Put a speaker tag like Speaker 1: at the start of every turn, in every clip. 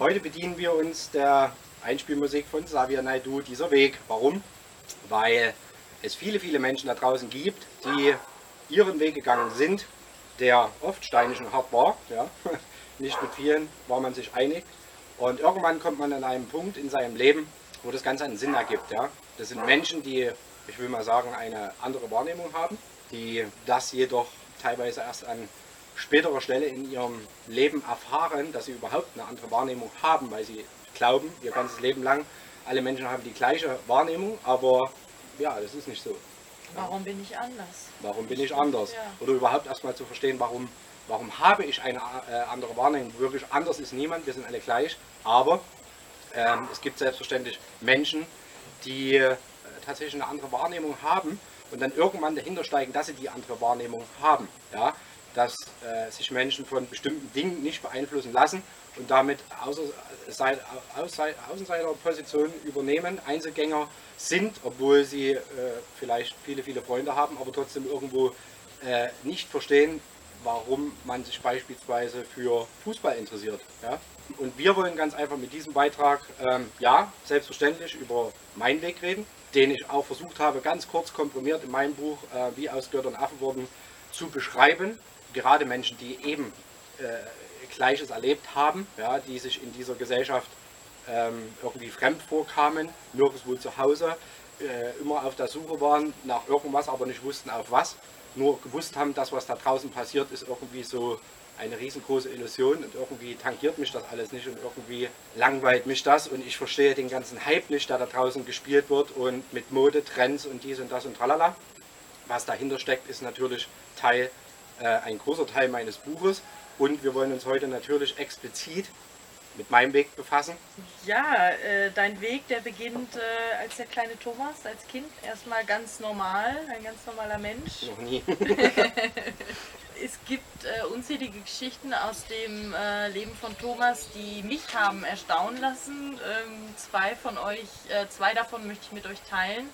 Speaker 1: Heute bedienen wir uns der Einspielmusik von Xavier Naidu, dieser Weg. Warum? Weil es viele, viele Menschen da draußen gibt, die ihren Weg gegangen sind, der oft steinig und hart war. Ja? Nicht mit vielen war man sich einig. Und irgendwann kommt man an einen Punkt in seinem Leben, wo das Ganze einen Sinn ergibt. Ja? Das sind Menschen, die, ich will mal sagen, eine andere Wahrnehmung haben, die das jedoch teilweise erst an späterer Stelle in ihrem Leben erfahren, dass sie überhaupt eine andere Wahrnehmung haben, weil sie glauben, ihr ganzes Leben lang, alle Menschen haben die gleiche Wahrnehmung, aber ja, das ist nicht so.
Speaker 2: Warum bin ich anders?
Speaker 1: Warum bin ich anders?
Speaker 2: Ja.
Speaker 1: Oder überhaupt erstmal zu verstehen, warum, warum habe ich eine äh, andere Wahrnehmung? Wirklich anders ist niemand, wir sind alle gleich, aber ähm, es gibt selbstverständlich Menschen, die äh, tatsächlich eine andere Wahrnehmung haben und dann irgendwann dahinter steigen, dass sie die andere Wahrnehmung haben. Ja? Dass äh, sich Menschen von bestimmten Dingen nicht beeinflussen lassen und damit Außenseiterpositionen übernehmen, Einzelgänger sind, obwohl sie äh, vielleicht viele, viele Freunde haben, aber trotzdem irgendwo äh, nicht verstehen, warum man sich beispielsweise für Fußball interessiert. Ja? Und wir wollen ganz einfach mit diesem Beitrag, ähm, ja, selbstverständlich über meinen Weg reden, den ich auch versucht habe, ganz kurz komprimiert in meinem Buch, äh, wie aus Göttern Affen wurden, zu beschreiben. Gerade Menschen, die eben äh, Gleiches erlebt haben, ja, die sich in dieser Gesellschaft ähm, irgendwie fremd vorkamen, nirgendwo zu Hause, äh, immer auf der Suche waren nach irgendwas, aber nicht wussten auf was. Nur gewusst haben, das, was da draußen passiert, ist irgendwie so eine riesengroße Illusion und irgendwie tangiert mich das alles nicht und irgendwie langweilt mich das und ich verstehe den ganzen Hype nicht, der da draußen gespielt wird und mit Mode, Trends und dies und das und tralala. Was dahinter steckt, ist natürlich Teil, äh, ein großer Teil meines Buches und wir wollen uns heute natürlich explizit mit meinem Weg befassen.
Speaker 2: Ja, äh, dein Weg, der beginnt äh, als der kleine Thomas, als Kind. Erstmal ganz normal, ein ganz normaler Mensch.
Speaker 1: Noch nie.
Speaker 2: Es gibt äh, unzählige Geschichten aus dem äh, Leben von Thomas, die mich haben erstaunen lassen. Ähm, zwei von euch, äh, zwei davon möchte ich mit euch teilen.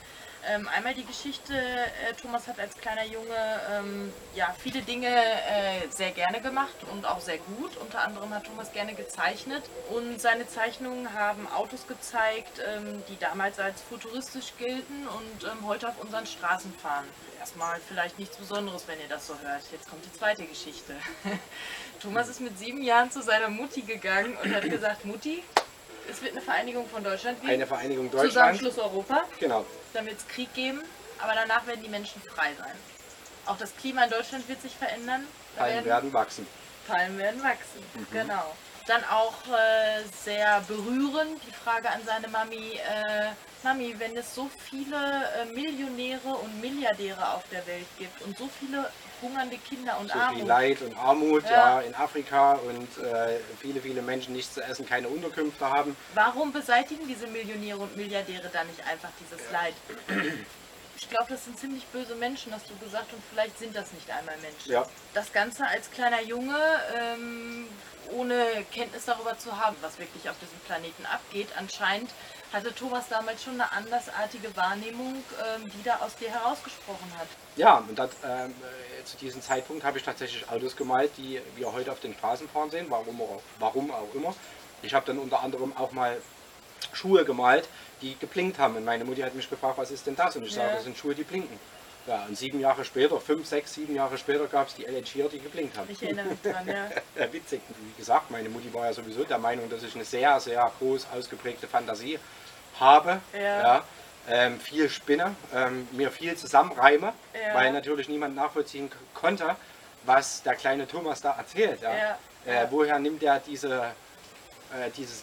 Speaker 2: Ähm, einmal die Geschichte, äh, Thomas hat als kleiner Junge ähm, ja, viele Dinge äh, sehr gerne gemacht und auch sehr gut. Unter anderem hat Thomas gerne gezeichnet und seine Zeichnungen haben Autos gezeigt, ähm, die damals als futuristisch gelten und ähm, heute auf unseren Straßen fahren. Erstmal vielleicht nichts Besonderes, wenn ihr das so hört. Jetzt kommt die zweite Geschichte. Thomas ist mit sieben Jahren zu seiner Mutti gegangen und hat gesagt, Mutti, es wird eine Vereinigung von Deutschland geben.
Speaker 1: Eine Vereinigung Deutschland.
Speaker 2: Zusammenschluss Europa.
Speaker 1: Genau.
Speaker 2: Dann wird es Krieg geben, aber danach werden die Menschen frei sein. Auch das Klima in Deutschland wird sich verändern. Da
Speaker 1: Palmen werden wachsen.
Speaker 2: Palmen werden wachsen.
Speaker 1: Mhm.
Speaker 2: Genau. Dann auch äh, sehr berührend die Frage an seine Mami. Äh, Mami, wenn es so viele äh, Millionäre und Milliardäre auf der Welt gibt und so viele hungernde Kinder und
Speaker 1: So viel
Speaker 2: Armut,
Speaker 1: Leid und Armut ja.
Speaker 2: Ja.
Speaker 1: in Afrika und äh, viele, viele Menschen nichts zu essen, keine Unterkünfte haben.
Speaker 2: warum beseitigen diese Millionäre und Milliardäre dann nicht einfach dieses Leid? Ich glaube, das sind ziemlich böse Menschen, hast du gesagt, und vielleicht sind das nicht einmal Menschen.
Speaker 1: Ja.
Speaker 2: das Ganze als kleiner Junge, ähm, ohne Kenntnis darüber zu haben, was wirklich auf diesem Planeten abgeht, anscheinend hatte Thomas damals schon eine andersartige Wahrnehmung, ähm, die da aus dir herausgesprochen hat.
Speaker 1: Ja, und das, ähm, äh, zu diesem Zeitpunkt habe ich tatsächlich Autos gemalt, die wir heute auf den Straßen fahren sehen, warum auch, warum auch immer. Ich habe dann unter anderem auch mal Schuhe gemalt, die geblinkt haben. Und meine Mutti hat mich gefragt, was ist denn das? Und ich sage,
Speaker 2: Ja.
Speaker 1: das sind Schuhe, die blinken. Ja, und sieben Jahre später, fünf, sechs, sieben Jahre später gab es die hier, die geblinkt haben.
Speaker 2: Ich erinnere mich dran, ja.
Speaker 1: Ja, witzig. Wie gesagt, meine Mutti war ja sowieso der Meinung, dass ich eine sehr, sehr groß ausgeprägte Fantasie habe.
Speaker 2: Ja.
Speaker 1: ähm, viel spinne, ähm, mir viel zusammenreime,
Speaker 2: Ja.
Speaker 1: weil natürlich niemand nachvollziehen konnte, was der kleine Thomas da erzählt. Ja.
Speaker 2: Ja,
Speaker 1: Äh,
Speaker 2: ja.
Speaker 1: woher nimmt er diese, äh, dieses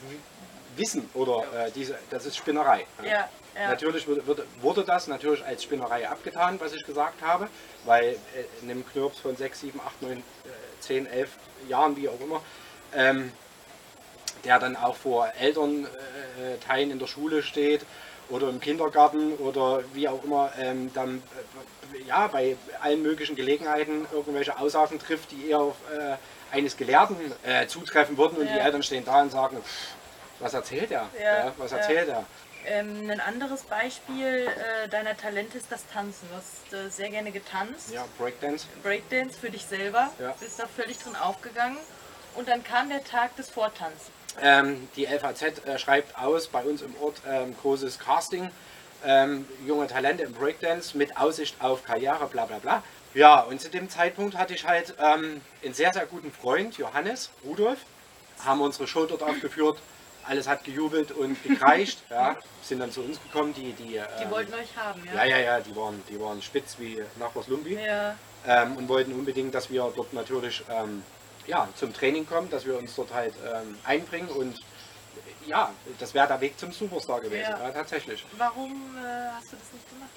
Speaker 1: Wissen oder äh, diese, das ist Spinnerei.
Speaker 2: Ja, ja.
Speaker 1: Natürlich wurde, wurde, wurde das natürlich als Spinnerei abgetan, was ich gesagt habe, weil äh, in einem Knirps von 6, 7, 8, 9, äh, 10, 11 Jahren, wie auch immer, ähm, der dann auch vor Elternteilen in der Schule steht oder im Kindergarten oder wie auch immer, ähm, dann äh, ja, bei allen möglichen Gelegenheiten irgendwelche Aussagen trifft, die eher auf äh, eines Gelehrten äh, zutreffen würden und die
Speaker 2: Ja.
Speaker 1: Eltern stehen da und sagen, "Pff, was erzählt er?
Speaker 2: Ja,
Speaker 1: was
Speaker 2: ja.
Speaker 1: erzählt er?
Speaker 2: Ähm, ein anderes Beispiel äh, deiner Talente ist das Tanzen. Du hast äh, sehr gerne getanzt.
Speaker 1: Ja, Breakdance.
Speaker 2: Breakdance für dich selber.
Speaker 1: Ja.
Speaker 2: Bist da völlig drin aufgegangen. Und dann kam der Tag des Vortanzens.
Speaker 1: Ähm, die LVZ äh, schreibt aus bei uns im Ort ähm, großes Casting, ähm, junge Talente im Breakdance mit Aussicht auf Karriere, bla bla bla. Ja, und zu dem Zeitpunkt hatte ich halt ähm, einen sehr, sehr guten Freund, Johannes Rudolf, haben unsere Show dort aufgeführt. Alles hat gejubelt und gekreischt. ja, sind dann zu uns gekommen, die. Die,
Speaker 2: Die
Speaker 1: ähm,
Speaker 2: wollten euch haben,
Speaker 1: ja,
Speaker 2: ja?
Speaker 1: ja, ja, die waren, die waren spitz wie Nachbars Lumbi
Speaker 2: Ja.
Speaker 1: ähm, und wollten unbedingt, dass wir dort natürlich ähm, ja, zum Training kommen, dass wir uns dort halt ähm, einbringen und ja, das wäre der Weg zum Superstar gewesen,
Speaker 2: Ja.
Speaker 1: ja. tatsächlich.
Speaker 2: Warum äh, hast du das nicht gemacht?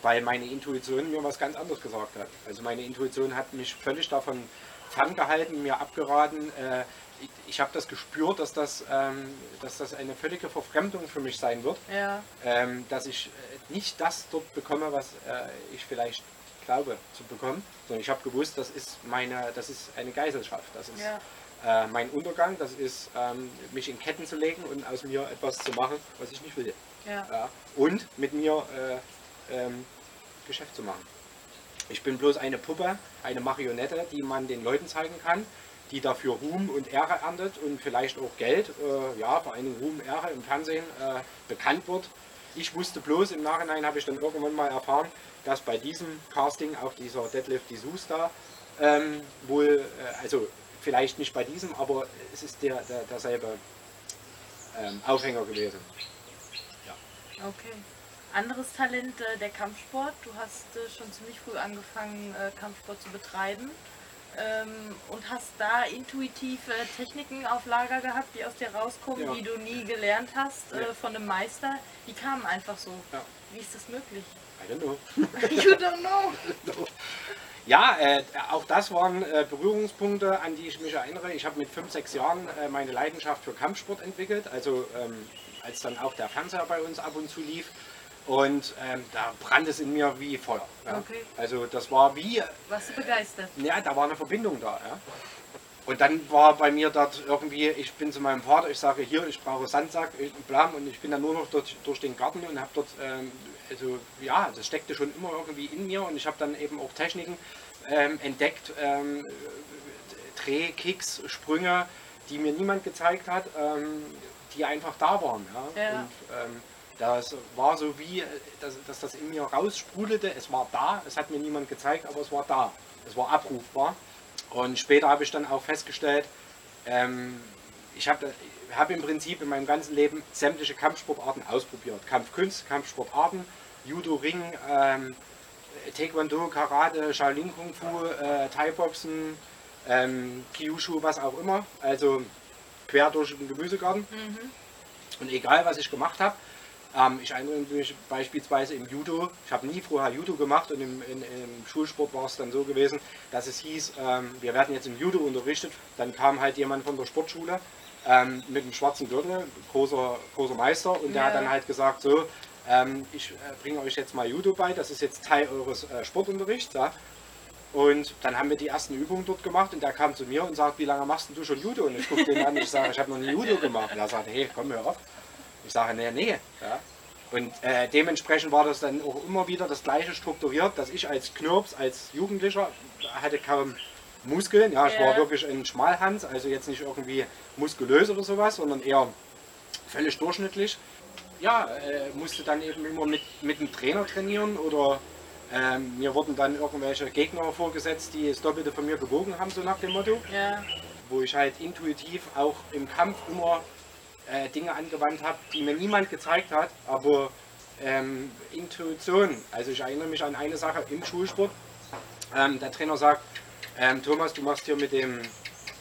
Speaker 1: Weil meine Intuition mir was ganz anderes gesagt hat. Also meine Intuition hat mich völlig davon ferngehalten, mir abgeraten. Äh, ich ich habe das gespürt, dass das, ähm, dass das eine völlige Verfremdung für mich sein wird.
Speaker 2: Ja.
Speaker 1: ähm, dass ich äh, nicht das dort bekomme, was äh, ich vielleicht glaube zu bekommen, sondern ich habe gewusst, das ist meine, das ist eine Geiselschaft, das ist
Speaker 2: Ja.
Speaker 1: äh, mein Untergang, das ist ähm, mich in Ketten zu legen und aus mir etwas zu machen, was ich nicht will.
Speaker 2: Ja.
Speaker 1: Ja. Und mit mir äh, ähm, Geschäft zu machen. Ich bin bloß eine Puppe, eine Marionette, die man den Leuten zeigen kann, die dafür Ruhm und Ehre erntet und vielleicht auch Geld, äh, ja, vor allen Dingen Ruhm, Ehre im Fernsehen äh, bekannt wird. Ich wusste bloß, im Nachhinein habe ich dann irgendwann mal erfahren, dass bei diesem Casting auf dieser Deadlift die da ähm, wohl, äh, also vielleicht nicht bei diesem, aber es ist der, der derselbe ähm, Aufhänger gewesen.
Speaker 2: Okay. Anderes Talent, äh, der Kampfsport. Du hast äh, schon ziemlich früh angefangen, äh, Kampfsport zu betreiben. Ähm, und hast da intuitiv äh, Techniken auf Lager gehabt, die aus dir rauskommen,
Speaker 1: Ja.
Speaker 2: die du nie gelernt hast äh,
Speaker 1: Ja.
Speaker 2: von einem Meister. Die kamen einfach so.
Speaker 1: Ja.
Speaker 2: Wie ist das möglich?
Speaker 1: I don't know.
Speaker 2: you don't know.
Speaker 1: Ja, äh, auch das waren äh, Berührungspunkte, an die ich mich erinnere. Ich habe mit 5, 6 Jahren äh, meine Leidenschaft für Kampfsport entwickelt, also ähm, als dann auch der Fernseher bei uns ab und zu lief. Und ähm, da brannte es in mir wie Feuer. Ja.
Speaker 2: Okay.
Speaker 1: Also das war wie,
Speaker 2: Warst du begeistert?
Speaker 1: ja, da war eine Verbindung da. Ja. Und dann war bei mir dort irgendwie, ich bin zu meinem Vater, ich sage hier, ich brauche Sandsack, ich- blam, und ich bin dann nur noch durch, durch den Garten und habe dort, ähm, also ja, das steckte schon immer irgendwie in mir und ich habe dann eben auch Techniken ähm, entdeckt, ähm, Dreh, Kicks, Sprünge, die mir niemand gezeigt hat, ähm, die einfach da waren. Ja.
Speaker 2: Ja.
Speaker 1: Und, ähm, das war so wie, äh, dass, dass das in mir raussprudelte, es war da, es hat mir niemand gezeigt, aber es war da, es war abrufbar. Und später habe ich dann auch festgestellt, ähm, ich habe hab im Prinzip in meinem ganzen Leben sämtliche Kampfsportarten ausprobiert. Kampfkunst, Kampfsportarten, Judo, Ring, ähm, Taekwondo, Karate, Shaolin Kung Fu, äh, Thai-Boxen, ähm, Kyushu, was auch immer. Also quer durch den Gemüsegarten. Und egal, was ich gemacht habe, ähm, ich erinnere mich beispielsweise im Judo, ich habe nie vorher Judo gemacht und im, in, im Schulsport war es dann so gewesen, dass es hieß, ähm, wir werden jetzt im Judo unterrichtet. Dann kam halt jemand von der Sportschule ähm, mit einem schwarzen Gürtel, großer, großer Meister, und der
Speaker 2: Ja.
Speaker 1: hat dann halt gesagt, so, ähm, ich äh, bringe euch jetzt mal Judo bei, das ist jetzt Teil eures äh, Sportunterrichts. Ja? Und dann haben wir die ersten Übungen dort gemacht und der kam zu mir und sagt, wie lange machst du schon Judo? Und ich gucke den an und ich sage, ich habe noch nie Judo gemacht. Und er sagt, hey, komm hör auf. Ich sage, nee, nee. Ja. Und äh, dementsprechend war das dann auch immer wieder das gleiche strukturiert, dass ich als Knirps, als Jugendlicher, hatte kaum Muskeln. Ja, ich
Speaker 2: Ja.
Speaker 1: war wirklich ein Schmalhans, also jetzt nicht irgendwie muskulös oder sowas, sondern eher völlig durchschnittlich. Ja, äh, musste dann eben immer mit, mit einem Trainer trainieren oder ähm, mir wurden dann irgendwelche Gegner vorgesetzt, die das Doppelte von mir gewogen haben, so nach dem Motto
Speaker 2: Ja.
Speaker 1: wo ich halt intuitiv auch im Kampf immer äh, Dinge angewandt habe, die mir niemand gezeigt hat, aber ähm, Intuition. Also ich erinnere mich an eine Sache im Schulsport. Ähm, der Trainer sagt, ähm, Thomas, du machst hier mit dem,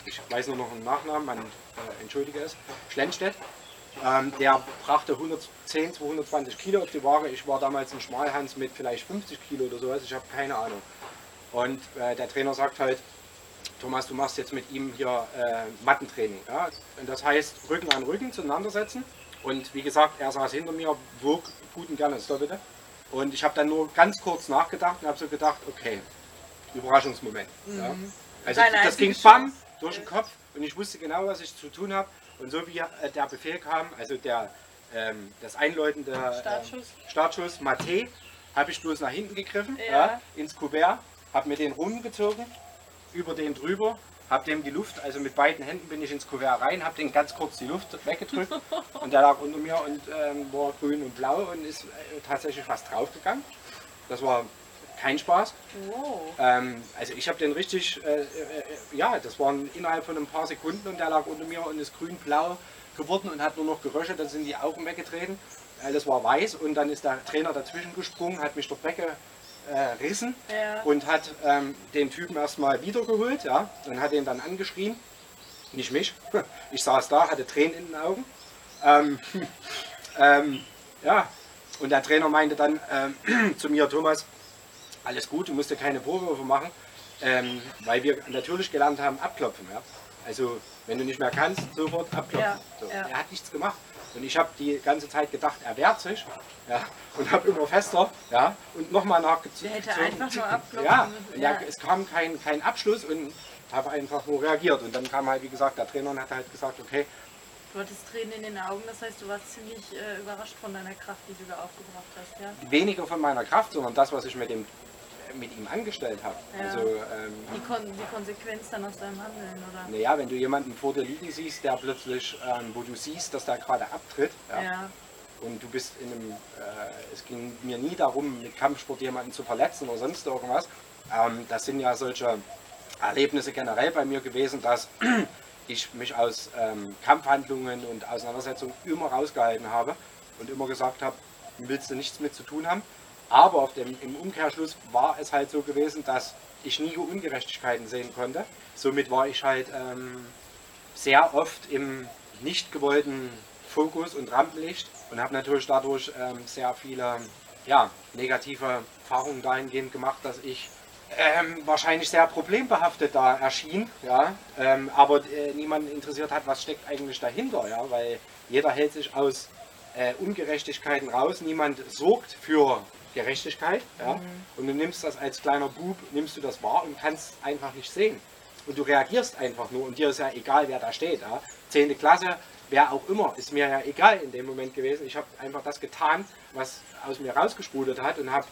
Speaker 1: ich weiß nur noch einen Nachnamen, man äh, entschuldige es, Schlenstedt. Ähm, der brachte 110, 220 Kilo auf die Waage. Ich war damals ein Schmalhans mit vielleicht 50 Kilo oder sowas. Ich habe keine Ahnung. Und äh, der Trainer sagt halt, Thomas, du machst jetzt mit ihm hier äh, Mattentraining. Ja? Und das heißt, Rücken an Rücken zueinander setzen. Und wie gesagt, er saß hinter mir, wog gut und gerne das Doppelte. Und ich habe dann nur ganz kurz nachgedacht und habe so gedacht, okay, Überraschungsmoment. Ja? Also
Speaker 2: Deine
Speaker 1: das ging bam durch den Kopf und ich wusste genau, was ich zu tun habe. Und so wie äh, der Befehl kam, also der, ähm, das Einläuten der
Speaker 2: Startschuss.
Speaker 1: Ähm, Startschuss Mate, habe ich bloß nach hinten gegriffen,
Speaker 2: Ja.
Speaker 1: ja. ins Kuvert, habe mir den rumgezogen, über den drüber habe dem die Luft, also mit beiden Händen bin ich ins Kuvert rein, habe den ganz kurz die Luft weggedrückt und der lag unter mir und ähm, war grün und blau und ist äh, tatsächlich fast draufgegangen. Das war kein Spaß.
Speaker 2: Wow.
Speaker 1: Ähm, also ich habe den richtig, äh, äh, ja, das waren innerhalb von ein paar Sekunden und der lag unter mir und ist grün-blau geworden und hat nur noch geröchelt, dann sind die Augen weggetreten. Alles war weiß und dann ist der Trainer dazwischen gesprungen, hat mich dort weggerissen
Speaker 2: Ja.
Speaker 1: und hat ähm, den Typen erstmal wiedergeholt ja, und hat ihn dann angeschrien. Nicht mich. Ich saß da, hatte Tränen in den Augen. Ähm, ähm, ja, und der Trainer meinte dann ähm, zu mir, Thomas, alles gut, du musst dir keine Vorwürfe machen, ähm, weil wir natürlich gelernt haben, abklopfen. Ja? Also, wenn du nicht mehr kannst, sofort abklopfen.
Speaker 2: Ja,
Speaker 1: so. Er hat nichts gemacht. Und ich habe die ganze Zeit gedacht, er wehrt sich ja, und habe immer fester ja, und nochmal nachgezogen.
Speaker 2: Der hätte einfach nur abklopfen
Speaker 1: Ja,
Speaker 2: müssen, ja,
Speaker 1: es kam kein, kein Abschluss und habe einfach nur reagiert. Und dann kam halt, wie gesagt, der Trainer und hat halt gesagt, okay,
Speaker 2: Du hattest Tränen in den Augen, das heißt, du warst ziemlich äh, überrascht von deiner Kraft, die du da aufgebracht hast, ja?
Speaker 1: weniger von meiner Kraft, sondern das, was ich mit, dem, mit ihm angestellt habe.
Speaker 2: Ja.
Speaker 1: Also, ähm,
Speaker 2: Die, Kon die Konsequenz dann aus deinem Handeln, oder?
Speaker 1: naja, wenn du jemanden vor dir liegen siehst, der plötzlich, ähm, wo du siehst, dass der gerade abtritt, ja,
Speaker 2: Ja.
Speaker 1: und du bist in einem, äh, es ging mir nie darum, mit Kampfsport jemanden zu verletzen oder sonst irgendwas. Ähm, das sind ja solche Erlebnisse generell bei mir gewesen, dass ich mich aus ähm, Kampfhandlungen und Auseinandersetzungen immer rausgehalten habe und immer gesagt habe, willst du nichts mit zu tun haben. Aber auf dem, im Umkehrschluss war es halt so gewesen, dass ich nie Ungerechtigkeiten sehen konnte. Somit war ich halt ähm, sehr oft im nicht gewollten Fokus und Rampenlicht und habe natürlich dadurch ähm, sehr viele ja, negative Erfahrungen dahingehend gemacht, dass ich ähm, wahrscheinlich sehr problembehaftet da erschien, ja, ähm, aber äh, niemanden interessiert hat, was steckt eigentlich dahinter, ja, weil jeder hält sich aus äh, Ungerechtigkeiten raus, niemand sorgt für Gerechtigkeit, ja, und du nimmst das als kleiner Bub, nimmst du das wahr und kannst einfach nicht sehen. Und du reagierst einfach nur und dir ist ja egal, wer da steht. Ja. Zehnte Klasse, wer auch immer, ist mir ja egal in dem Moment gewesen. Ich habe einfach das getan, was aus mir rausgesprudelt hat und habe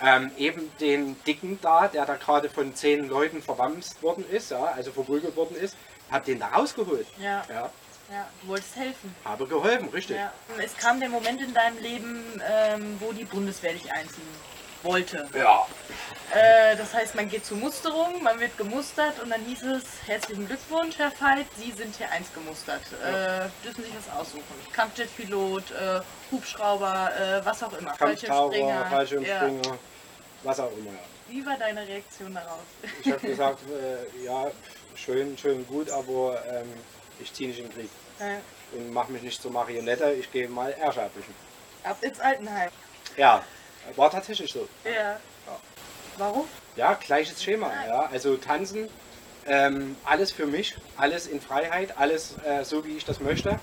Speaker 1: ähm, eben den Dicken da, der da gerade von zehn Leuten verwamst worden ist, ja, also verprügelt worden ist, habe den da rausgeholt.
Speaker 2: Ja.
Speaker 1: Ja,
Speaker 2: Ja, du wolltest helfen.
Speaker 1: habe geholfen, richtig.
Speaker 2: Ja. Es kam der Moment in deinem Leben, ähm, wo die Bundeswehr dich einziehen wollte.
Speaker 1: Ja.
Speaker 2: Äh, das heißt, man geht zur Musterung, man wird gemustert und dann hieß es, herzlichen Glückwunsch, Herr Veit, Sie sind hier eins gemustert. Äh, dürfen sich was aussuchen. Kampfjetpilot, äh, Hubschrauber, äh, was auch immer. Fallschirmspringer.
Speaker 1: Fallschirmspringer, was auch immer. Ja.
Speaker 2: Ja. Wie war deine Reaktion darauf?
Speaker 1: Ich habe gesagt, äh, ja, schön, schön gut, aber ähm, ich ziehe nicht in den Krieg
Speaker 2: Ja.
Speaker 1: und mache mich nicht zur Marionette, ich gehe mal Erschattlichen.
Speaker 2: Ab ins Altenheim.
Speaker 1: Ja, war tatsächlich so.
Speaker 2: Ja. Warum?
Speaker 1: Ja, gleiches Schema. Ja. Also tanzen, ähm, alles für mich, alles in Freiheit, alles äh, so wie ich das möchte,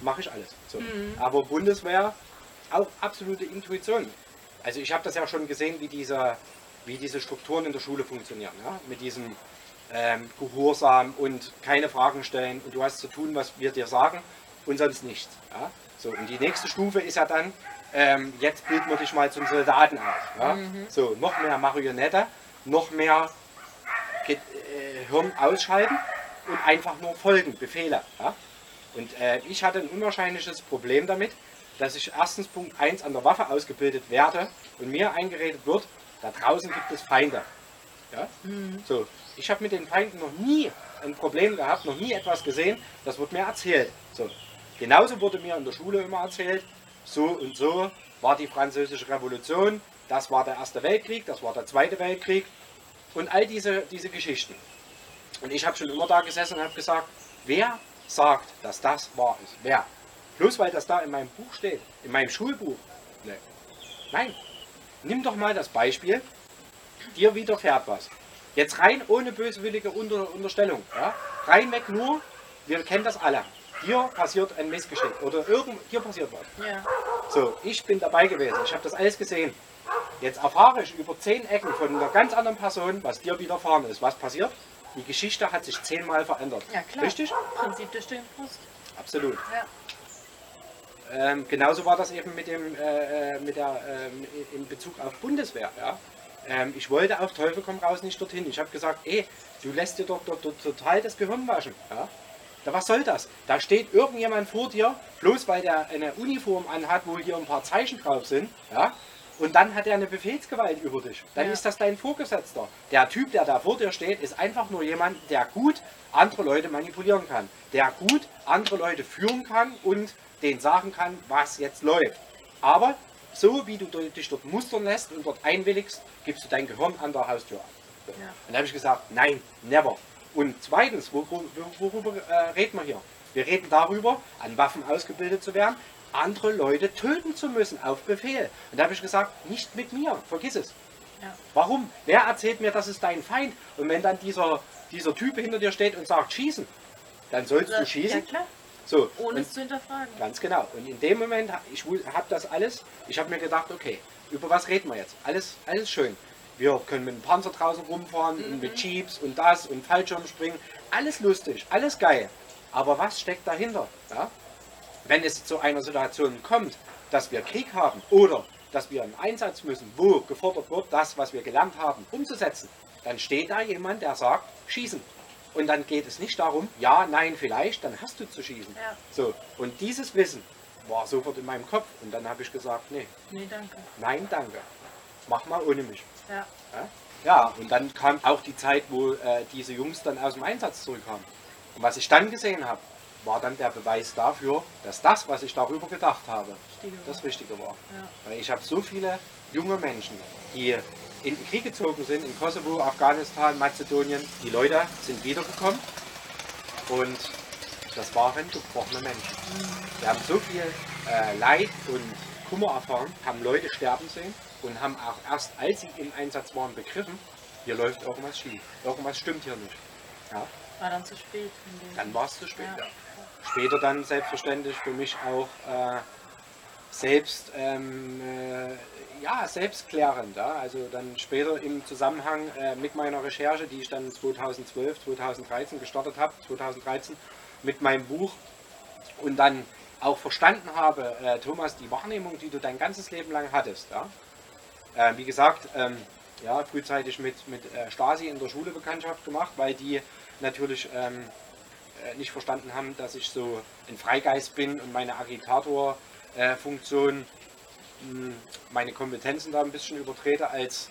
Speaker 1: mache ich alles. So. Aber Bundeswehr, auch absolute Intuition. Also ich habe das ja schon gesehen, wie diese, wie diese Strukturen in der Schule funktionieren. Ja? Mit diesem ähm, Gehorsam und keine Fragen stellen und du hast zu tun, was wir dir sagen und sonst nichts. Ja? So, und die nächste Stufe ist ja dann, ähm, jetzt bilden wir dich mal zum Soldaten aus. Ja? So, noch mehr Marionette, noch mehr Ge äh, Hirn ausschalten und einfach nur folgen, Befehle. Ja? Und äh, ich hatte ein unwahrscheinliches Problem damit, dass ich erstens Punkt 1 an der Waffe ausgebildet werde und mir eingeredet wird, da draußen gibt es Feinde. Ja? So, ich habe mit den Feinden noch nie ein Problem gehabt, noch nie etwas gesehen, das wird mir erzählt. So. Genauso wurde mir in der Schule immer erzählt, so und so war die französische Revolution, das war der Erste Weltkrieg, das war der Zweite Weltkrieg und all diese, diese Geschichten. Und ich habe schon immer da gesessen und habe gesagt, wer sagt, dass das wahr ist? Wer? Bloß weil das da in meinem Buch steht, in meinem Schulbuch. Nee. Nein. Nimm doch mal das Beispiel, dir widerfährt was. Jetzt rein ohne böswillige Unter Unterstellung. Ja? Rein weg nur, wir kennen das alle. Dir passiert ein Missgeschick oder irgend, dir passiert was.
Speaker 2: Ja.
Speaker 1: So, ich bin dabei gewesen, ich habe das alles gesehen. Jetzt erfahre ich über zehn Ecken von einer ganz anderen Person, was dir widerfahren ist. Was passiert? Die Geschichte hat sich zehnmal verändert.
Speaker 2: Ja, klar.
Speaker 1: Richtig?
Speaker 2: Prinzip der stillen Brust.
Speaker 1: Absolut.
Speaker 2: Ja.
Speaker 1: Ähm, genauso war das eben mit dem, äh, äh, mit der, ähm, in Bezug auf Bundeswehr. Ja? Ähm, ich wollte auf Teufel komm raus nicht dorthin. Ich habe gesagt, ey, du lässt dir doch dort, dort total das Gehirn waschen. Ja? Da, was soll das? Da steht irgendjemand vor dir, bloß weil der eine Uniform anhat, wo hier ein paar Zeichen drauf sind, ja? Und dann hat er eine Befehlsgewalt über dich. Dann
Speaker 2: Ja.
Speaker 1: ist das dein Vorgesetzter. Der Typ, der da vor dir steht, ist einfach nur jemand, der gut andere Leute manipulieren kann. Der gut andere Leute führen kann und denen sagen kann, was jetzt läuft. Aber so wie du dich dort mustern lässt und dort einwilligst, gibst du dein Gehirn an der Haustür ab. So.
Speaker 2: Ja.
Speaker 1: Und da habe ich gesagt, nein, never. Und zweitens, wo, wo, worüber äh, reden wir hier? Wir reden darüber, an Waffen ausgebildet zu werden, andere Leute töten zu müssen auf Befehl. Und da habe ich gesagt, nicht mit mir, vergiss es.
Speaker 2: Ja.
Speaker 1: Warum? Wer erzählt mir, das ist dein Feind? Und wenn dann dieser, dieser Typ hinter dir steht und sagt, schießen, dann sollst du
Speaker 2: Ja,
Speaker 1: schießen.
Speaker 2: klar.
Speaker 1: So,
Speaker 2: Ohne es zu hinterfragen.
Speaker 1: Ganz genau. Und in dem Moment, ich habe das alles, ich habe mir gedacht, okay, über was reden wir jetzt? Alles, alles schön. Wir können mit dem Panzer draußen rumfahren und mit Jeeps und das und Fallschirmspringen. Alles lustig, alles geil. Aber was steckt dahinter? Ja? Wenn es zu einer Situation kommt, dass wir Krieg haben oder dass wir einen Einsatz müssen, wo gefordert wird, das, was wir gelernt haben, umzusetzen, dann steht da jemand, der sagt, schießen. Und dann geht es nicht darum, ja, nein, vielleicht, dann hast du zu schießen.
Speaker 2: Ja.
Speaker 1: So, und dieses Wissen war sofort in meinem Kopf. Und dann habe ich gesagt, nee,
Speaker 2: Nee, danke.
Speaker 1: nein, danke. Mach mal ohne mich.
Speaker 2: Ja.
Speaker 1: Ja, ja und dann kam auch die Zeit, wo äh, diese Jungs dann aus dem Einsatz zurückkamen. Und was ich dann gesehen habe, war dann der Beweis dafür, dass das, was ich darüber gedacht habe,
Speaker 2: Richtige
Speaker 1: das Richtige war.
Speaker 2: Ja.
Speaker 1: Weil ich habe so viele junge Menschen, die in den Krieg gezogen sind, in Kosovo, Afghanistan, Mazedonien. Die Leute sind wiedergekommen und das waren gebrochene Menschen. Wir haben so viel äh, Leid und Kummer erfahren, haben Leute sterben sehen und haben auch erst, als sie im Einsatz waren, begriffen, hier läuft irgendwas schief. Irgendwas stimmt hier nicht. Ja,
Speaker 2: War dann zu spät.
Speaker 1: dann war es zu spät.
Speaker 2: Ja.
Speaker 1: Ja. Später dann selbstverständlich für mich auch äh, selbst, ähm, äh, ja, selbstklärend. Ja? Also dann später im Zusammenhang äh, mit meiner Recherche, die ich dann 2012, 2013 gestartet habe, 2013 mit meinem Buch und dann auch verstanden habe, äh, Thomas, die Wahrnehmung, die du dein ganzes Leben lang hattest. Ja? Äh, wie gesagt, ähm, ja, frühzeitig mit, mit äh, Stasi in der Schule Bekanntschaft gemacht, weil die natürlich ähm, äh, nicht verstanden haben, dass ich so ein Freigeist bin und meine Agitator-Funktion, mh, meine Kompetenzen da ein bisschen übertrete als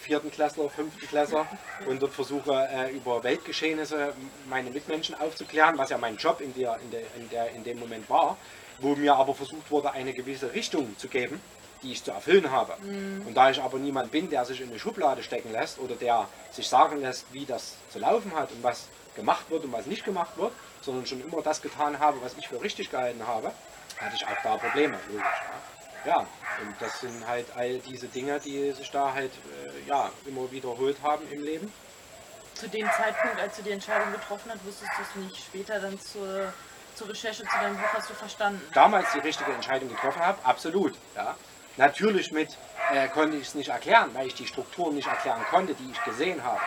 Speaker 1: vierten Klassler, fünften Klassler und dort versuche äh, über Weltgeschehnisse meine Mitmenschen aufzuklären, was ja mein Job in, der, in, der, in, der, in dem Moment war, wo mir aber versucht wurde, eine gewisse Richtung zu geben, die ich zu erfüllen habe. Und da ich aber niemand bin, der sich in eine Schublade stecken lässt oder der sich sagen lässt, wie das zu laufen hat und was gemacht wird und was nicht gemacht wird, sondern schon immer das getan habe, was ich für richtig gehalten habe, hatte ich auch da Probleme, logisch. Ja. Ja, und das sind halt all diese Dinge, die sich da halt äh, ja, immer wiederholt haben im Leben.
Speaker 2: Zu dem Zeitpunkt, als du die Entscheidung getroffen hast, wusstest du es nicht. Später dann zur, zur Recherche zu deinem Buch hast du verstanden.
Speaker 1: Damals die richtige Entscheidung getroffen habe, absolut. Ja. Natürlich mit äh, konnte ich es nicht erklären, weil ich die Strukturen nicht erklären konnte, die ich gesehen habe.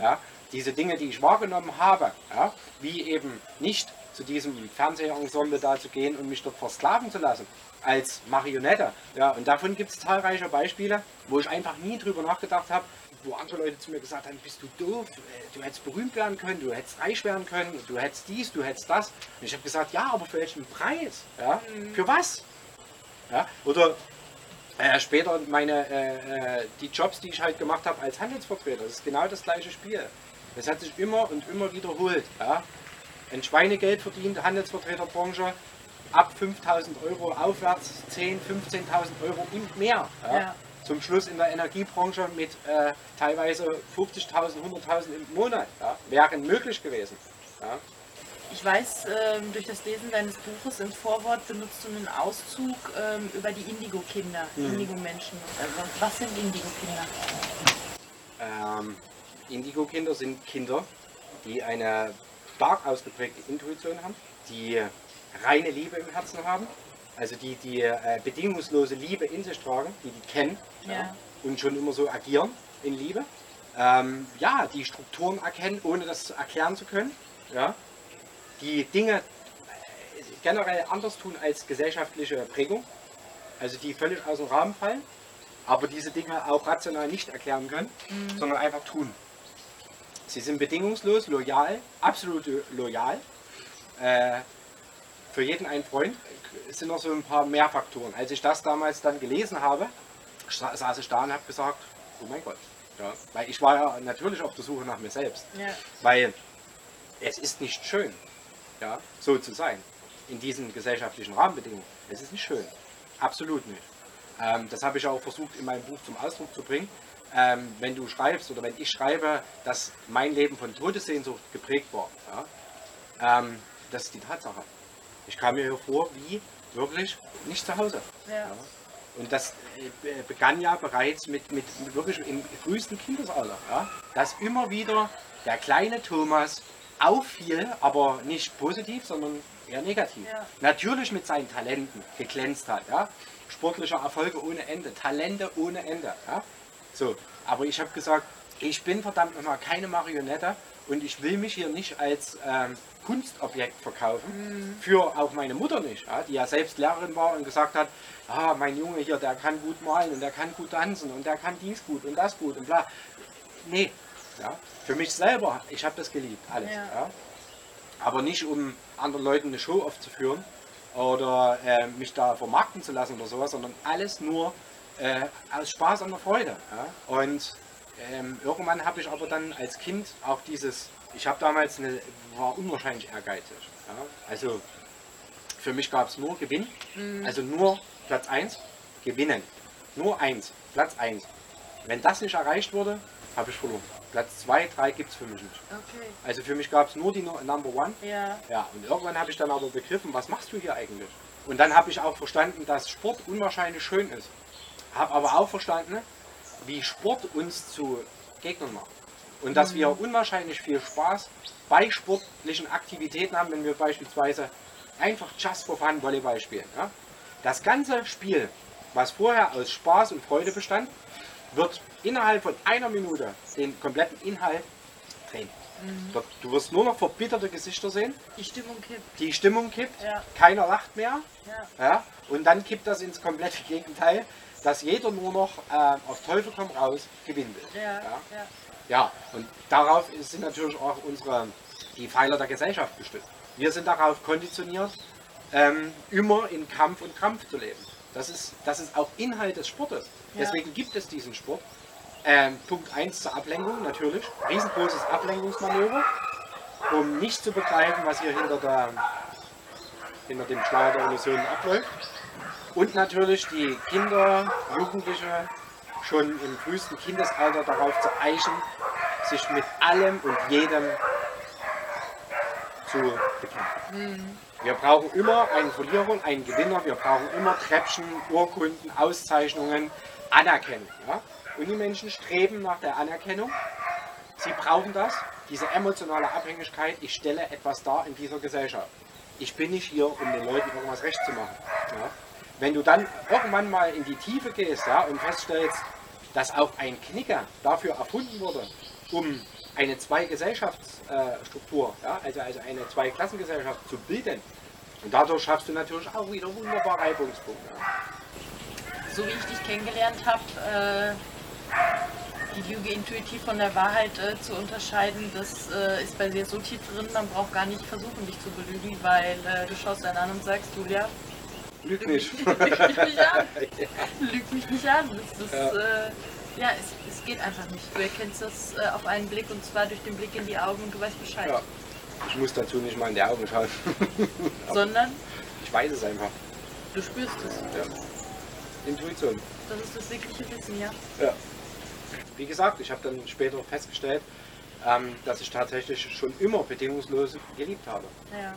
Speaker 1: Ja. Diese Dinge, die ich wahrgenommen habe, ja, wie eben nicht zu diesem Fernsehensemble da zu gehen und mich dort versklaven zu lassen als Marionette. Ja, und davon gibt es zahlreiche Beispiele, wo ich einfach nie drüber nachgedacht habe, wo andere Leute zu mir gesagt haben, bist du doof, Äh, du hättest berühmt werden können, du hättest reich werden können, du hättest dies, du hättest das. Und ich habe gesagt, ja, aber für welchen Preis? Ja? Für was? Ja? Oder äh, später meine, äh, äh, die Jobs, die ich halt gemacht habe als Handelsvertreter, das ist genau das gleiche Spiel. Das hat sich immer und immer wiederholt. Ja? Ein Schweinegeld verdient, Handelsvertreterbranche, ab 5000 Euro aufwärts 10.000, 15.000 Euro und mehr. Ja?
Speaker 2: Ja.
Speaker 1: Zum Schluss in der Energiebranche mit äh, teilweise 50.000, 100.000 im Monat. Ja? Wären möglich gewesen.
Speaker 2: Ich weiß, ähm, durch das Lesen deines Buches im Vorwort benutzt du einen Auszug ähm, über die Indigo-Kinder, Indigo-Menschen. Also, was sind Indigo-Kinder?
Speaker 1: Ähm, Indigo-Kinder sind Kinder, die eine stark ausgeprägte Intuition haben, die reine Liebe im Herzen haben, also die die äh, bedingungslose Liebe in sich tragen, die die kennen
Speaker 2: Ja.
Speaker 1: und schon immer so agieren in Liebe. Ähm, ja, die Strukturen erkennen, ohne das erklären zu können. Ja. Die Dinge äh, generell anders tun als gesellschaftliche Prägung, also die völlig aus dem Rahmen fallen aber diese Dinge auch rational nicht erklären können, sondern einfach tun. Sie sind bedingungslos, loyal, absolut loyal. Äh, für jeden ein Freund. Es sind noch so ein paar mehr Faktoren. Als ich das damals dann gelesen habe, sa- saß ich da und habe gesagt, oh mein Gott. Ja, weil ich war ja natürlich auf der Suche nach mir selbst.
Speaker 2: Ja.
Speaker 1: Weil es ist nicht schön, ja, so zu sein. In diesen gesellschaftlichen Rahmenbedingungen. Es ist nicht schön. Absolut nicht. Ähm, das habe ich auch versucht in meinem Buch zum Ausdruck zu bringen. Ähm, wenn du schreibst oder wenn ich schreibe, dass mein Leben von Todessehnsucht geprägt war, ja, ähm, das ist die Tatsache. Ich kam mir hier vor wie wirklich nicht zu Hause.
Speaker 2: Ja.
Speaker 1: Und das äh, begann ja bereits mit, mit wirklich im frühesten Kindesalter. Ja? Dass immer wieder der kleine Thomas auffiel, aber nicht positiv, sondern eher negativ.
Speaker 2: Ja.
Speaker 1: Natürlich mit seinen Talenten geglänzt hat. Ja? Sportliche Erfolge ohne Ende, Talente ohne Ende. So, aber ich habe gesagt, ich bin verdammt nochmal keine Marionette und ich will mich hier nicht als ähm, Kunstobjekt verkaufen. Für auch meine Mutter nicht, ja, die ja selbst Lehrerin war und gesagt hat, ah, mein Junge hier, der kann gut malen und der kann gut tanzen und der kann dies gut und das gut und bla. Nee, ja, für mich selber, ich habe das geliebt, alles.
Speaker 2: Ja.
Speaker 1: Ja. Aber nicht um anderen Leuten eine Show aufzuführen oder äh, mich da vermarkten zu lassen oder sowas, sondern alles nur äh, aus Spaß und der Freude. Ja? Und ähm, irgendwann habe ich aber dann als Kind auch dieses, ich habe damals eine, war unwahrscheinlich ehrgeizig. Ja? Also für mich gab es nur Gewinn, also nur Platz 1, gewinnen. Nur eins, Platz 1. Wenn das nicht erreicht wurde, habe ich verloren. Platz 2, 3 gibt es für mich nicht.
Speaker 2: Okay.
Speaker 1: Also für mich gab es nur die No- Number One.
Speaker 2: Ja.
Speaker 1: Ja, und irgendwann habe ich dann aber begriffen, was machst du hier eigentlich? Und dann habe ich auch verstanden, dass Sport unwahrscheinlich schön ist. Habe aber auch verstanden, wie Sport uns zu Gegnern macht. Und dass wir unwahrscheinlich viel Spaß bei sportlichen Aktivitäten haben, wenn wir beispielsweise einfach just for fun Volleyball spielen. Ja? Das ganze Spiel, was vorher aus Spaß und Freude bestand, wird innerhalb von einer Minute den kompletten Inhalt drehen. Dort- Du wirst nur noch verbitterte Gesichter sehen,
Speaker 2: Die Stimmung kippt.
Speaker 1: die Stimmung kippt,
Speaker 2: Ja.
Speaker 1: keiner lacht mehr.
Speaker 2: Ja.
Speaker 1: Ja? Und dann kippt das ins komplette Gegenteil, dass jeder nur noch äh, auf Teufel komm raus gewinnen will.
Speaker 2: Ja.
Speaker 1: Ja?
Speaker 2: Ja.
Speaker 1: Ja, und darauf sind natürlich auch unsere, die Pfeiler der Gesellschaft gestützt. Wir sind darauf konditioniert, ähm, immer in Kampf und Krampf zu leben. Das ist, das ist auch Inhalt des Sportes.
Speaker 2: Ja.
Speaker 1: Deswegen gibt es diesen Sport. Ähm, Punkt 1 zur Ablenkung, natürlich. Riesengroßes Ablenkungsmanöver, um nicht zu begreifen, was hier hinter, der, hinter dem Schleier der Illusionen abläuft. Und natürlich die Kinder, Jugendliche schon im frühesten Kindesalter darauf zu eichen, sich mit allem und jedem zu bekämpfen. Wir brauchen immer einen Verlierer und einen Gewinner. Wir brauchen immer Treppchen, Urkunden, Auszeichnungen, Anerkennung. Ja? Und die Menschen streben nach der Anerkennung. Sie brauchen das, diese emotionale Abhängigkeit. Ich stelle etwas dar in dieser Gesellschaft. Ich bin nicht hier, um den Leuten irgendwas recht zu machen. Ja? Wenn du dann irgendwann mal in die Tiefe gehst ja, und feststellst, dass auch ein Knicker dafür erfunden wurde, um eine Zwei-Gesellschaftsstruktur, ja, also, also eine Zwei-Klassengesellschaft zu bilden. Und dadurch schaffst du natürlich auch wieder wunderbar Reibungspunkte.
Speaker 2: So wie ich dich kennengelernt habe, äh, die Lüge intuitiv von der Wahrheit äh, zu unterscheiden, das äh, ist bei dir so tief drin, man braucht gar nicht versuchen, dich zu belügen, weil äh, du schaust einen an und sagst, Julia,
Speaker 1: Lüg nicht.
Speaker 2: lüg mich nicht an. Lüg mich nicht an. Das ist,
Speaker 1: Ja.
Speaker 2: äh, ja, es, es geht einfach nicht. Du erkennst das äh, auf einen Blick und zwar durch den Blick in die Augen und du weißt Bescheid.
Speaker 1: Ja. Ich muss dazu nicht mal in die Augen schauen.
Speaker 2: Sondern
Speaker 1: Ich weiß es einfach.
Speaker 2: du spürst es.
Speaker 1: Ja. Intuition.
Speaker 2: Das ist das wirkliche Wissen, ja.
Speaker 1: Ja. Wie gesagt, ich habe dann später festgestellt, ähm, dass ich tatsächlich schon immer bedingungslos geliebt habe.
Speaker 2: Ja.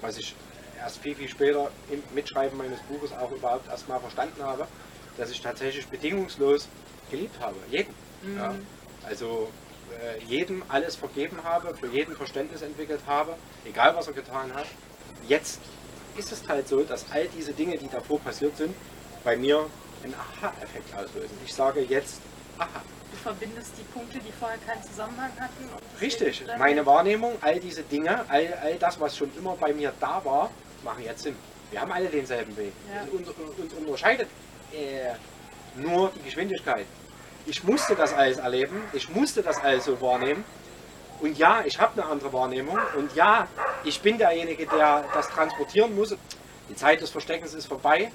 Speaker 1: Was ich erst viel, viel später im Mitschreiben meines Buches auch überhaupt erstmal verstanden habe, dass ich tatsächlich bedingungslos geliebt habe. Jeden. Ja. Also äh, jedem alles vergeben habe, für jeden Verständnis entwickelt habe, egal was er getan hat. Jetzt ist es halt so, dass all diese Dinge, die davor passiert sind, bei mir einen Aha-Effekt auslösen. Ich sage jetzt, aha,
Speaker 2: Du verbindest die Punkte, die vorher keinen Zusammenhang hatten.
Speaker 1: Richtig, meine Wahrnehmung, all diese Dinge, all, all das, was schon immer bei mir da war, machen jetzt Sinn. Wir haben alle denselben Weg.
Speaker 2: Ja.
Speaker 1: Uns, uns unterscheidet äh, nur die Geschwindigkeit. Ich musste das alles erleben, ich musste das alles so wahrnehmen. Und ja, ich habe eine andere Wahrnehmung. Und ja, ich bin derjenige, der das transportieren muss. Die Zeit des Versteckens ist vorbei.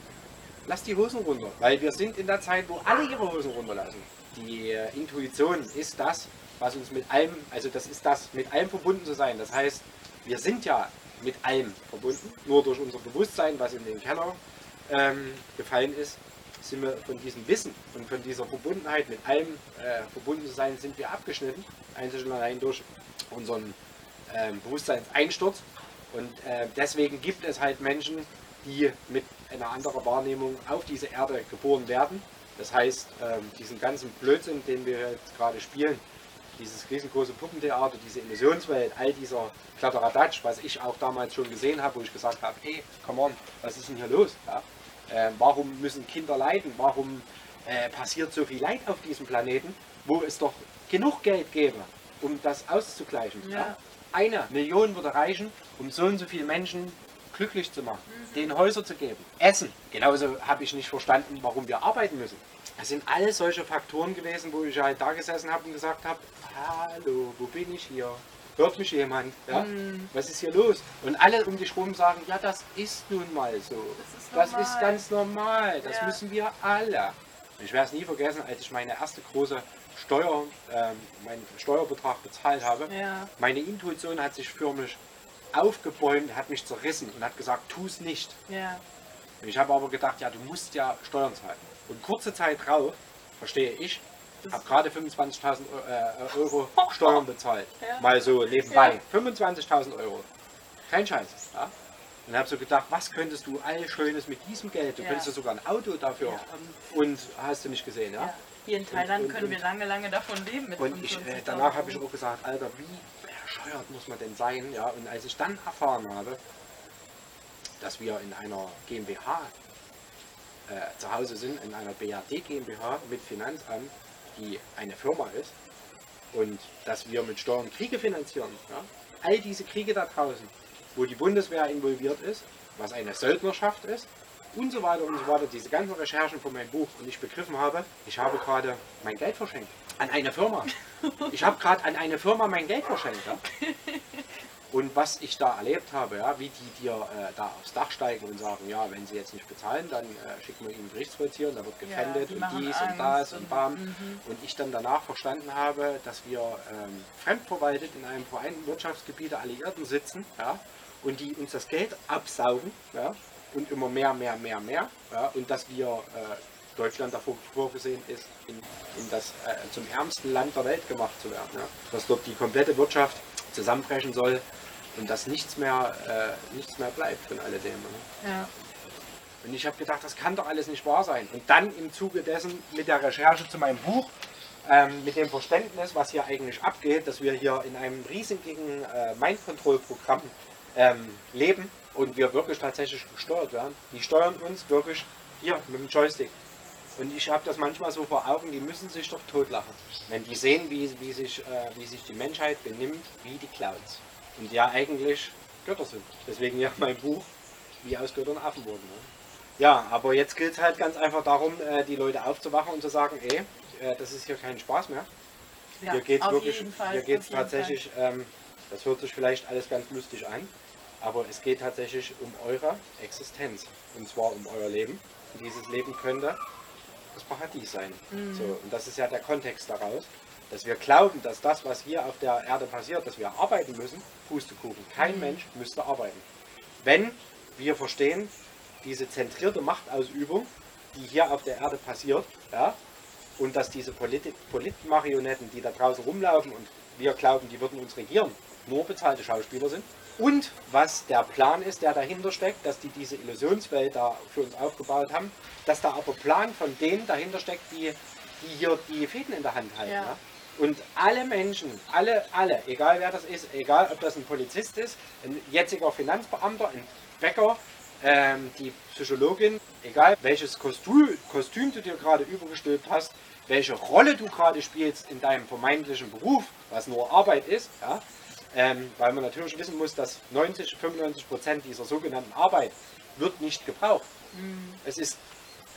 Speaker 1: Lass die Hosen runter, weil wir sind in der Zeit, wo alle ihre Hosen runterlassen. Die äh, Intuition ist das, was uns mit allem, also das ist das, mit allem verbunden zu sein. Das heißt, wir sind ja mit allem verbunden, nur durch unser Bewusstsein, was in den Keller ähm, gefallen ist, sind wir von diesem Wissen und von dieser Verbundenheit mit allem äh, verbunden zu sein, sind wir abgeschnitten, einzig und allein durch unseren ähm, Bewusstseinseinsturz. Und äh, deswegen gibt es halt Menschen, die mit einer anderen Wahrnehmung auf diese Erde geboren werden. Das heißt, ähm, diesen ganzen Blödsinn, den wir jetzt gerade spielen, dieses riesengroße Puppentheater, diese Illusionswelt, all dieser Kladderadatsch, was ich auch damals schon gesehen habe, wo ich gesagt habe, hey, come on, was ist denn hier los? Ja? Äh, warum müssen Kinder leiden? Warum äh, passiert so viel Leid auf diesem Planeten, wo es doch genug Geld gäbe, um das auszugleichen?
Speaker 2: Ja.
Speaker 1: Ja? Eine Million würde reichen, um so und so viele Menschen glücklich zu machen, denen Häuser zu geben, Essen. Genauso habe ich nicht verstanden, warum wir arbeiten müssen. Das sind alles solche Faktoren gewesen, wo ich halt da gesessen habe und gesagt habe, hallo, wo bin ich hier? Hört mich jemand? Ja?
Speaker 2: Mhm.
Speaker 1: Was ist hier los? Und alle um dich rum sagen, ja, das ist nun mal so.
Speaker 2: Das ist
Speaker 1: Das ist ganz normal. Das
Speaker 2: Ja.
Speaker 1: müssen wir alle. Ich werde es nie vergessen, als ich meine erste große Steuer, ähm, meinen Steuerbetrag bezahlt habe.
Speaker 2: Ja.
Speaker 1: Meine Intuition hat sich förmlich aufgebäumt, hat mich zerrissen und hat gesagt, tu es nicht.
Speaker 2: Ja.
Speaker 1: Und ich habe aber gedacht, ja, du musst ja Steuern zahlen. Und kurze Zeit drauf, verstehe ich, habe gerade 25.000 äh, Euro Steuern bezahlt.
Speaker 2: Ja.
Speaker 1: Mal so nebenbei.
Speaker 2: Ja.
Speaker 1: 25.000 Euro. Kein Scheiß. Ja? Und habe so gedacht, was könntest du all Schönes mit diesem Geld? Du
Speaker 2: Ja.
Speaker 1: könntest sogar ein Auto dafür.
Speaker 2: Ja.
Speaker 1: Und hast du nicht gesehen, ja?
Speaker 2: Hier in Thailand
Speaker 1: und-
Speaker 2: können wir
Speaker 1: und-
Speaker 2: lange, lange davon leben mit
Speaker 1: Und ich, äh,
Speaker 2: 55.000
Speaker 1: danach habe ich auch gesagt, Alter, wie bescheuert muss man denn sein? Ja? Und als ich dann erfahren habe, dass wir in einer GmbH äh, zu Hause sind, in einer BAD GmbH mit Finanzamt, die eine Firma ist, und dass wir mit Steuern Kriege finanzieren. Ja? All diese Kriege da draußen, wo die Bundeswehr involviert ist, was eine Söldnerschaft ist, und so weiter und so weiter, diese ganzen Recherchen von meinem Buch und ich begriffen habe, ich habe gerade mein Geld verschenkt an eine Firma. Ich habe gerade an eine Firma mein Geld verschenkt. Ja? Und was ich da erlebt habe, ja, wie die dir äh, da aufs Dach steigen und sagen, ja, wenn sie jetzt nicht bezahlen, dann äh, schicken wir ihnen Gerichtsvollzieher und da wird
Speaker 2: Ja,
Speaker 1: gefändet
Speaker 2: die
Speaker 1: und dies und
Speaker 2: Angst
Speaker 1: das
Speaker 2: und-
Speaker 1: und bam.
Speaker 2: mhm.
Speaker 1: Und ich dann danach verstanden habe, dass wir ähm, fremdverwaltet in einem vereinten Wirtschaftsgebiet der Alliierten sitzen ja, und die uns das Geld absaugen ja, und immer mehr, mehr, mehr, mehr. Ja, und dass wir äh, Deutschland davor vorgesehen ist, in, in das äh, zum ärmsten Land der Welt gemacht zu werden. Ja. Dass dort die komplette Wirtschaft zusammenbrechen soll und dass nichts mehr, äh, nichts mehr bleibt von alledem. Ne?
Speaker 2: Ja.
Speaker 1: Und ich habe gedacht, das kann doch alles nicht wahr sein. Und dann im Zuge dessen mit der Recherche zu meinem Buch, ähm, mit dem Verständnis, was hier eigentlich abgeht, dass wir hier in einem riesigen äh, Mind-Control-Programm ähm, leben und wir wirklich tatsächlich gesteuert werden. Die steuern uns wirklich hier mit dem Joystick. Und ich habe das manchmal so vor Augen, die müssen sich doch totlachen, wenn die sehen, wie, wie, sich, äh, wie sich die Menschheit benimmt, wie die Clouds. Und ja eigentlich Götter sind. Deswegen ja mein Buch, wie aus Göttern Affen wurden. Ne? Ja, aber jetzt gilt es halt ganz einfach darum, äh, die Leute aufzuwachen und zu sagen, ey, äh, das ist hier kein Spaß mehr.
Speaker 2: Ja,
Speaker 1: hier geht es wirklich,
Speaker 2: Fall,
Speaker 1: hier geht es tatsächlich, ähm, das hört sich vielleicht alles ganz lustig an, aber es geht tatsächlich um eure Existenz. Und zwar um euer Leben. Und dieses Leben könnte das Paradies sein.
Speaker 2: Mhm.
Speaker 1: So, und das ist ja der Kontext daraus, dass wir glauben, dass das, was hier auf der Erde passiert, dass wir arbeiten müssen, Pustekuchen. Kein
Speaker 2: Mhm.
Speaker 1: Mensch müsste arbeiten. Wenn wir verstehen, diese zentrierte Machtausübung, die hier auf der Erde passiert, ja, und dass diese Polit Politmarionetten, die da draußen rumlaufen und wir glauben, die würden uns regieren, nur bezahlte Schauspieler sind. Und was der Plan ist, der dahinter steckt, dass die diese Illusionswelt da für uns aufgebaut haben, dass da aber Plan von denen dahinter steckt, die, die hier die Fäden in der Hand halten.
Speaker 2: Ja.
Speaker 1: Ja. Und alle Menschen, alle, alle, egal wer das ist, egal ob das ein Polizist ist, ein jetziger Finanzbeamter, ein Bäcker, ähm, die Psychologin, egal welches Kostüm, Kostüm du dir gerade übergestülpt hast, welche Rolle du gerade spielst in deinem vermeintlichen Beruf, was nur Arbeit ist, ja, ähm, weil man natürlich wissen muss, dass 90, 95 Prozent dieser sogenannten Arbeit wird nicht gebraucht. Es ist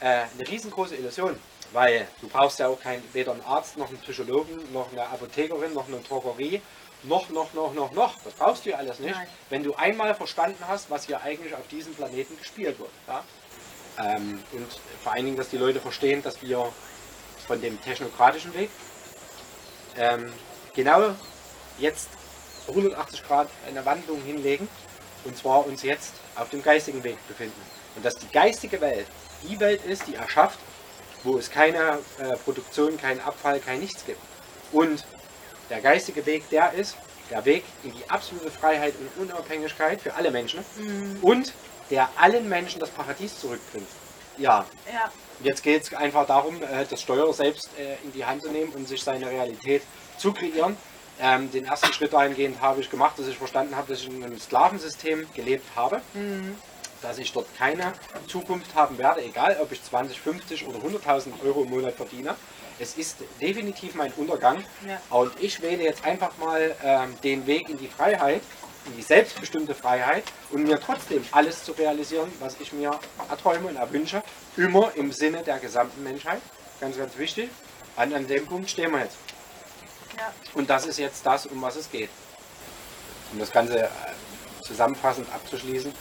Speaker 1: äh, eine riesengroße Illusion. Weil du brauchst ja auch kein, weder einen Arzt, noch einen Psychologen, noch eine Apothekerin, noch eine Drogerie, noch, noch, noch, noch, noch. Das brauchst du ja alles nicht.
Speaker 2: Nein.
Speaker 1: Wenn du einmal verstanden hast, was hier eigentlich auf diesem Planeten gespielt wird. Ja? Ähm, und vor allen Dingen, dass die Leute verstehen, dass wir von dem technokratischen Weg ähm, genau jetzt 180 Grad eine Wandlung hinlegen und zwar uns jetzt auf dem geistigen Weg befinden. Und dass die geistige Welt die Welt ist, die erschafft, wo es keine äh, Produktion, keinen Abfall, kein Nichts gibt. Und der geistige Weg, der ist der Weg in die absolute Freiheit und Unabhängigkeit für alle Menschen und der allen Menschen das Paradies zurückbringt. Ja,
Speaker 2: Ja,
Speaker 1: Jetzt geht es einfach darum, äh, das Steuer selbst äh, in die Hand zu nehmen und sich seine Realität zu kreieren. Ähm, den ersten Schritt dahingehend habe ich gemacht, dass ich verstanden habe, dass ich in einem Sklavensystem gelebt habe, dass ich dort keine Zukunft haben werde, egal ob ich 20, 50 oder 100.000 Euro im Monat verdiene. Es ist definitiv mein Untergang
Speaker 2: Ja.
Speaker 1: und ich wähle jetzt einfach mal ähm, den Weg in die Freiheit, in die selbstbestimmte Freiheit und mir trotzdem alles zu realisieren, was ich mir erträume und erwünsche, immer im Sinne der gesamten Menschheit. Ganz, ganz wichtig. An, an dem Punkt stehen wir jetzt.
Speaker 2: Ja.
Speaker 1: Und das ist jetzt das, um was es geht. Um das Ganze äh, zusammenfassend abzuschließen.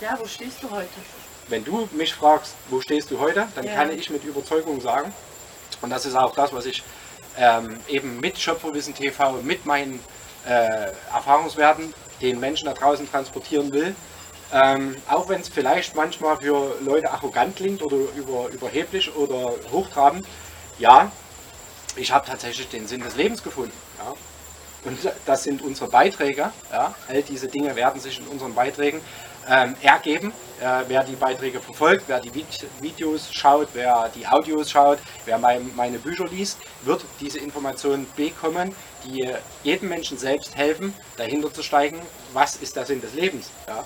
Speaker 2: Ja, wo stehst du heute?
Speaker 1: Wenn du mich fragst, wo stehst du heute, dann
Speaker 2: Ja.
Speaker 1: kann ich mit Überzeugung sagen, und das ist auch das, was ich ähm, eben mit Schöpferwissen TV, mit meinen äh, Erfahrungswerten den Menschen da draußen transportieren will. Ähm, auch wenn es vielleicht manchmal für Leute arrogant klingt oder über, überheblich oder hochtrabend, ja, ich habe tatsächlich den Sinn des Lebens gefunden. Ja. Und das sind unsere Beiträge. Ja. All diese Dinge werden sich in unseren Beiträgen ähm, ergeben. Äh, wer die Beiträge verfolgt, wer die Vid- Videos schaut, wer die Audios schaut, wer mein, meine Bücher liest, wird diese Informationen bekommen, die jedem Menschen selbst helfen, dahinter zu steigen, was ist der Sinn des Lebens. Ja.